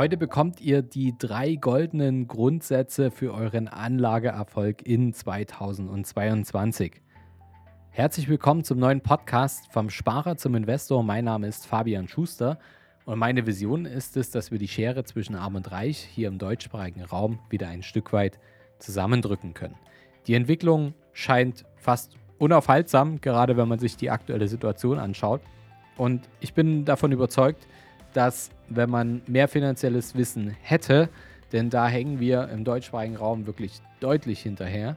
Heute bekommt ihr die drei goldenen Grundsätze für euren Anlageerfolg in 2022. Herzlich willkommen zum neuen Podcast vom Sparer zum Investor. Mein Name ist Fabian Schuster und meine Vision ist es, dass wir die Schere zwischen Arm und Reich hier im deutschsprachigen Raum wieder ein Stück weit zusammendrücken können. Die Entwicklung scheint fast unaufhaltsam, gerade wenn man sich die aktuelle Situation anschaut. Und ich bin davon überzeugt, dass wenn man mehr finanzielles Wissen hätte, denn da hängen wir im deutschsprachigen Raum wirklich deutlich hinterher.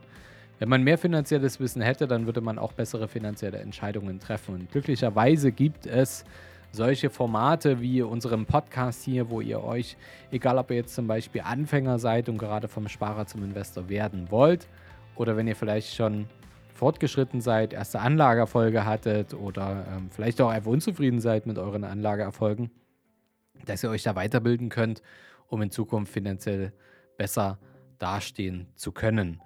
Wenn man mehr finanzielles Wissen hätte, dann würde man auch bessere finanzielle Entscheidungen treffen. Und glücklicherweise gibt es solche Formate wie unserem Podcast hier, wo ihr euch, egal ob ihr jetzt zum Beispiel Anfänger seid und gerade vom Sparer zum Investor werden wollt, oder wenn ihr vielleicht schon fortgeschritten seid, erste Anlageerfolge hattet oder ähm, vielleicht auch einfach unzufrieden seid mit euren Anlageerfolgen, dass ihr euch da weiterbilden könnt, um in Zukunft finanziell besser dastehen zu können.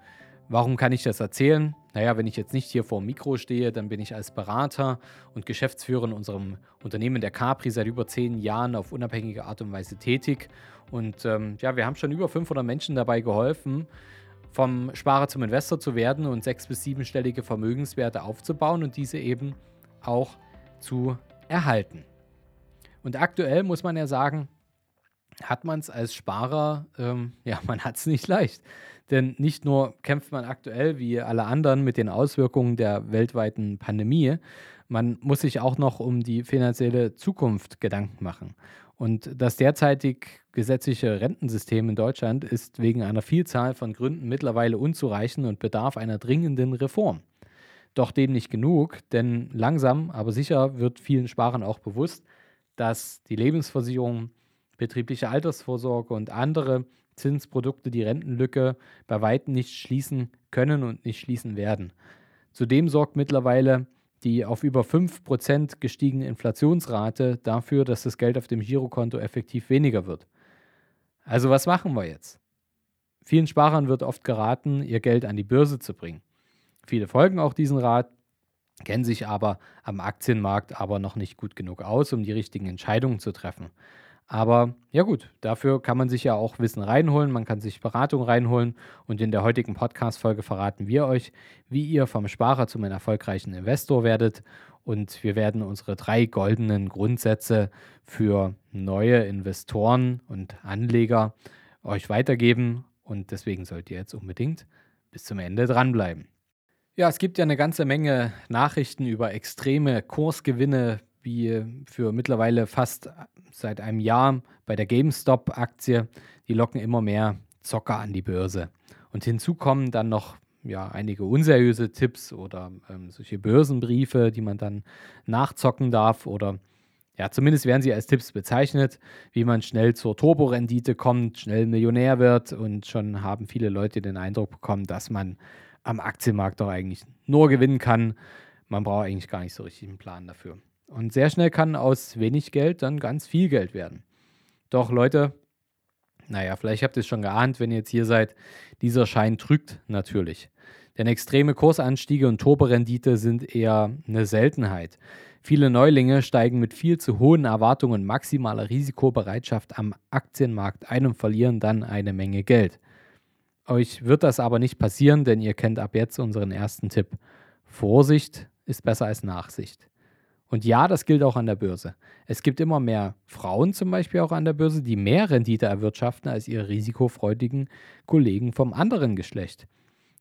Warum kann ich das erzählen? Naja, wenn ich jetzt nicht hier vor dem Mikro stehe, dann bin ich als Berater und Geschäftsführer in unserem Unternehmen der Capri seit über zehn Jahren auf unabhängige Art und Weise tätig. Und ähm, ja, wir haben schon über 500 Menschen dabei geholfen, vom Sparer zum Investor zu werden und sechs- bis siebenstellige Vermögenswerte aufzubauen und diese eben auch zu erhalten. Und aktuell muss man ja sagen, hat man es als Sparer, ähm, ja, man hat es nicht leicht. Denn nicht nur kämpft man aktuell wie alle anderen mit den Auswirkungen der weltweiten Pandemie, man muss sich auch noch um die finanzielle Zukunft Gedanken machen. Und das derzeitig gesetzliche Rentensystem in Deutschland ist wegen einer Vielzahl von Gründen mittlerweile unzureichend und bedarf einer dringenden Reform. Doch dem nicht genug, denn langsam, aber sicher wird vielen Sparern auch bewusst, dass die Lebensversicherung, betriebliche Altersvorsorge und andere Zinsprodukte die Rentenlücke bei weitem nicht schließen können und nicht schließen werden. Zudem sorgt mittlerweile die auf über 5% gestiegene Inflationsrate dafür, dass das Geld auf dem Girokonto effektiv weniger wird. Also was machen wir jetzt? Vielen Sparern wird oft geraten, ihr Geld an die Börse zu bringen. Viele folgen auch diesen Rat, kennen sich aber am Aktienmarkt aber noch nicht gut genug aus, um die richtigen Entscheidungen zu treffen. Aber ja gut, dafür kann man sich ja auch Wissen reinholen, man kann sich Beratung reinholen und in der heutigen Podcast-Folge verraten wir euch, wie ihr vom Sparer zum erfolgreichen Investor werdet und wir werden unsere drei goldenen Grundsätze für neue Investoren und Anleger euch weitergeben und deswegen sollt ihr jetzt unbedingt bis zum Ende dranbleiben. Ja, es gibt ja eine ganze Menge Nachrichten über extreme Kursgewinne, wie für mittlerweile fast seit einem Jahr bei der GameStop-Aktie. Die locken immer mehr Zocker an die Börse. Und hinzu kommen dann noch ja, einige unseriöse Tipps oder ähm, solche Börsenbriefe, die man dann nachzocken darf oder ja, zumindest werden sie als Tipps bezeichnet, wie man schnell zur Turborendite kommt, schnell Millionär wird und schon haben viele Leute den Eindruck bekommen, dass man am Aktienmarkt doch eigentlich nur gewinnen kann. Man braucht eigentlich gar nicht so richtig einen Plan dafür. Und sehr schnell kann aus wenig Geld dann ganz viel Geld werden. Doch Leute, naja, vielleicht habt ihr es schon geahnt, wenn ihr jetzt hier seid, dieser Schein trügt natürlich. Denn extreme Kursanstiege und Turborendite sind eher eine Seltenheit. Viele Neulinge steigen mit viel zu hohen Erwartungen maximaler Risikobereitschaft am Aktienmarkt ein und verlieren dann eine Menge Geld. Euch wird das aber nicht passieren, denn ihr kennt ab jetzt unseren ersten Tipp. Vorsicht ist besser als Nachsicht. Und ja, das gilt auch an der Börse. Es gibt immer mehr Frauen zum Beispiel auch an der Börse, die mehr Rendite erwirtschaften als ihre risikofreudigen Kollegen vom anderen Geschlecht.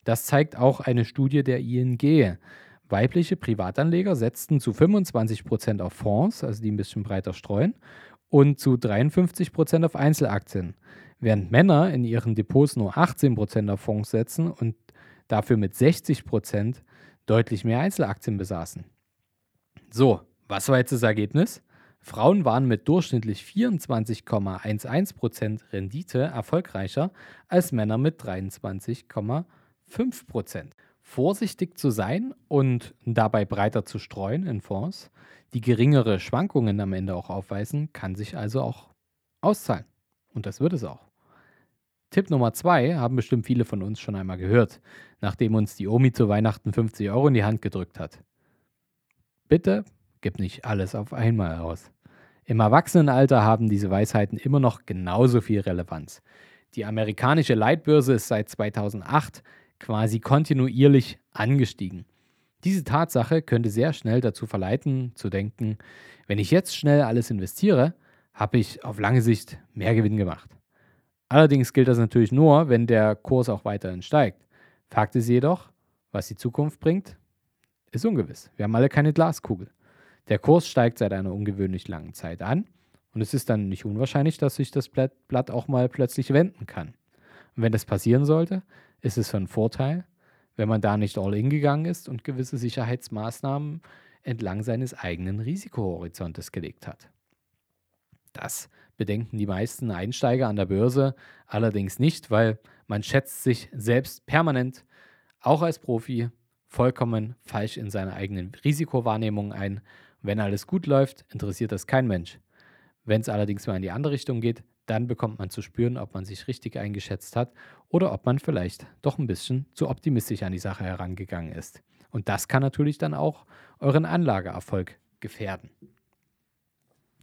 Das zeigt auch eine Studie der ING. Weibliche Privatanleger setzten zu 25% auf Fonds, also die ein bisschen breiter streuen, und zu 53% auf Einzelaktien während Männer in ihren Depots nur 18% auf Fonds setzen und dafür mit 60% deutlich mehr Einzelaktien besaßen. So, was war jetzt das Ergebnis? Frauen waren mit durchschnittlich 24,11% Rendite erfolgreicher als Männer mit 23,5%. Vorsichtig zu sein und dabei breiter zu streuen in Fonds, die geringere Schwankungen am Ende auch aufweisen, kann sich also auch auszahlen. Und das wird es auch. Tipp Nummer zwei haben bestimmt viele von uns schon einmal gehört, nachdem uns die Omi zu Weihnachten 50 Euro in die Hand gedrückt hat. Bitte gib nicht alles auf einmal aus. Im Erwachsenenalter haben diese Weisheiten immer noch genauso viel Relevanz. Die amerikanische Leitbörse ist seit 2008 quasi kontinuierlich angestiegen. Diese Tatsache könnte sehr schnell dazu verleiten, zu denken, wenn ich jetzt schnell alles investiere, habe ich auf lange Sicht mehr Gewinn gemacht. Allerdings gilt das natürlich nur, wenn der Kurs auch weiterhin steigt. Fakt ist jedoch, was die Zukunft bringt, ist ungewiss. Wir haben alle keine Glaskugel. Der Kurs steigt seit einer ungewöhnlich langen Zeit an und es ist dann nicht unwahrscheinlich, dass sich das Blatt auch mal plötzlich wenden kann. Und wenn das passieren sollte, ist es von Vorteil, wenn man da nicht all in gegangen ist und gewisse Sicherheitsmaßnahmen entlang seines eigenen Risikohorizontes gelegt hat. Das bedenken die meisten Einsteiger an der Börse allerdings nicht, weil man schätzt sich selbst permanent, auch als Profi, vollkommen falsch in seiner eigenen Risikowahrnehmung ein wenn alles gut läuft, interessiert das kein Mensch. Wenn es allerdings mal in die andere Richtung geht, dann bekommt man zu spüren, ob man sich richtig eingeschätzt hat oder ob man vielleicht doch ein bisschen zu optimistisch an die Sache herangegangen ist. Und das kann natürlich dann auch euren Anlageerfolg gefährden.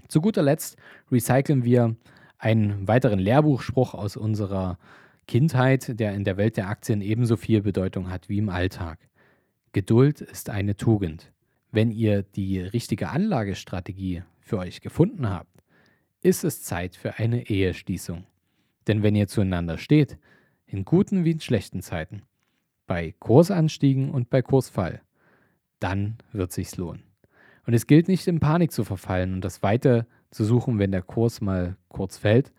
Zu guter Letzt recyceln wir einen weiteren Lehrbuchspruch aus unserer Kindheit, der in der Welt der Aktien ebenso viel Bedeutung hat wie im Alltag. Geduld ist eine Tugend. Wenn ihr die richtige Anlagestrategie für euch gefunden habt, ist es Zeit für eine Eheschließung. Denn wenn ihr zueinander steht, in guten wie in schlechten Zeiten, bei Kursanstiegen und bei Kursfall, dann wird sich's lohnen. Und es gilt nicht in Panik zu verfallen und das Weite zu suchen, wenn der Kurs mal kurz fällt,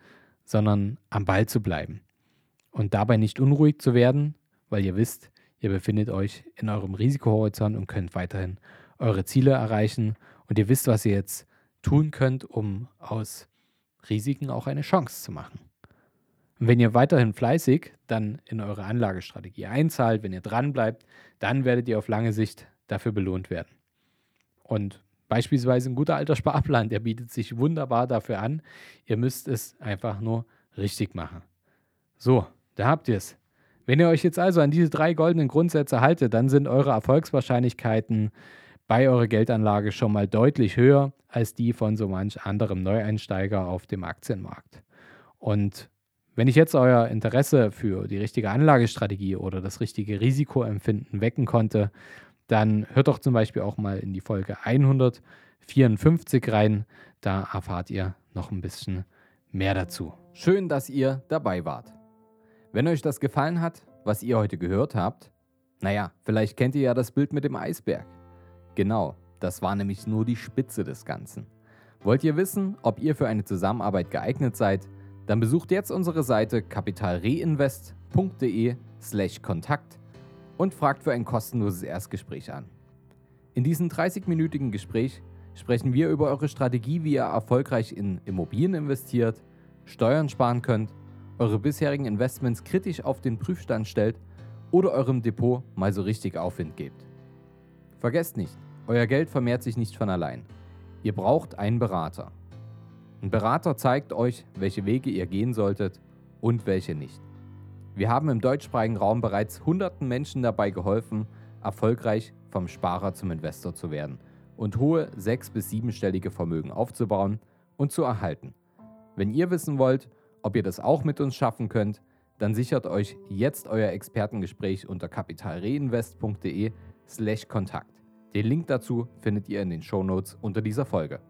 sondern am Ball zu bleiben. Und dabei nicht unruhig zu werden, weil ihr wisst, ihr befindet euch in eurem Risikohorizont und könnt weiterhin eure Ziele erreichen und ihr wisst, was ihr jetzt tun könnt, um aus Risiken auch eine Chance zu machen. Und wenn ihr weiterhin fleißig dann in eure Anlagestrategie einzahlt, wenn ihr dran bleibt, dann werdet ihr auf lange Sicht dafür belohnt werden. Und beispielsweise ein guter alter Sparplan, der bietet sich wunderbar dafür an. Ihr müsst es einfach nur richtig machen. So, da habt ihr es. Wenn ihr euch jetzt also an diese drei goldenen Grundsätze haltet, dann sind eure Erfolgswahrscheinlichkeiten bei eurer Geldanlage schon mal deutlich höher als die von so manch anderem Neueinsteiger auf dem Aktienmarkt. Und wenn ich jetzt euer Interesse für die richtige Anlagestrategie oder das richtige Risikoempfinden wecken konnte, dann hört doch zum Beispiel auch mal in die Folge 154 rein. Da erfahrt ihr noch ein bisschen mehr dazu. Schön, dass ihr dabei wart. Wenn euch das gefallen hat, was ihr heute gehört habt, naja, vielleicht kennt ihr ja das Bild mit dem Eisberg. Genau, das war nämlich nur die Spitze des Ganzen. Wollt ihr wissen, ob ihr für eine Zusammenarbeit geeignet seid? Dann besucht jetzt unsere Seite kapitalreinvest.de/slash Kontakt und fragt für ein kostenloses Erstgespräch an. In diesem 30-minütigen Gespräch sprechen wir über eure Strategie, wie ihr erfolgreich in Immobilien investiert, Steuern sparen könnt, eure bisherigen Investments kritisch auf den Prüfstand stellt oder eurem Depot mal so richtig Aufwind gebt. Vergesst nicht, euer Geld vermehrt sich nicht von allein. Ihr braucht einen Berater. Ein Berater zeigt euch, welche Wege ihr gehen solltet und welche nicht. Wir haben im deutschsprachigen Raum bereits hunderten Menschen dabei geholfen, erfolgreich vom Sparer zum Investor zu werden und hohe sechs- bis siebenstellige Vermögen aufzubauen und zu erhalten. Wenn ihr wissen wollt, ob ihr das auch mit uns schaffen könnt, dann sichert euch jetzt euer Expertengespräch unter kapitalreinvest.de/kontakt. Den Link dazu findet ihr in den Shownotes unter dieser Folge.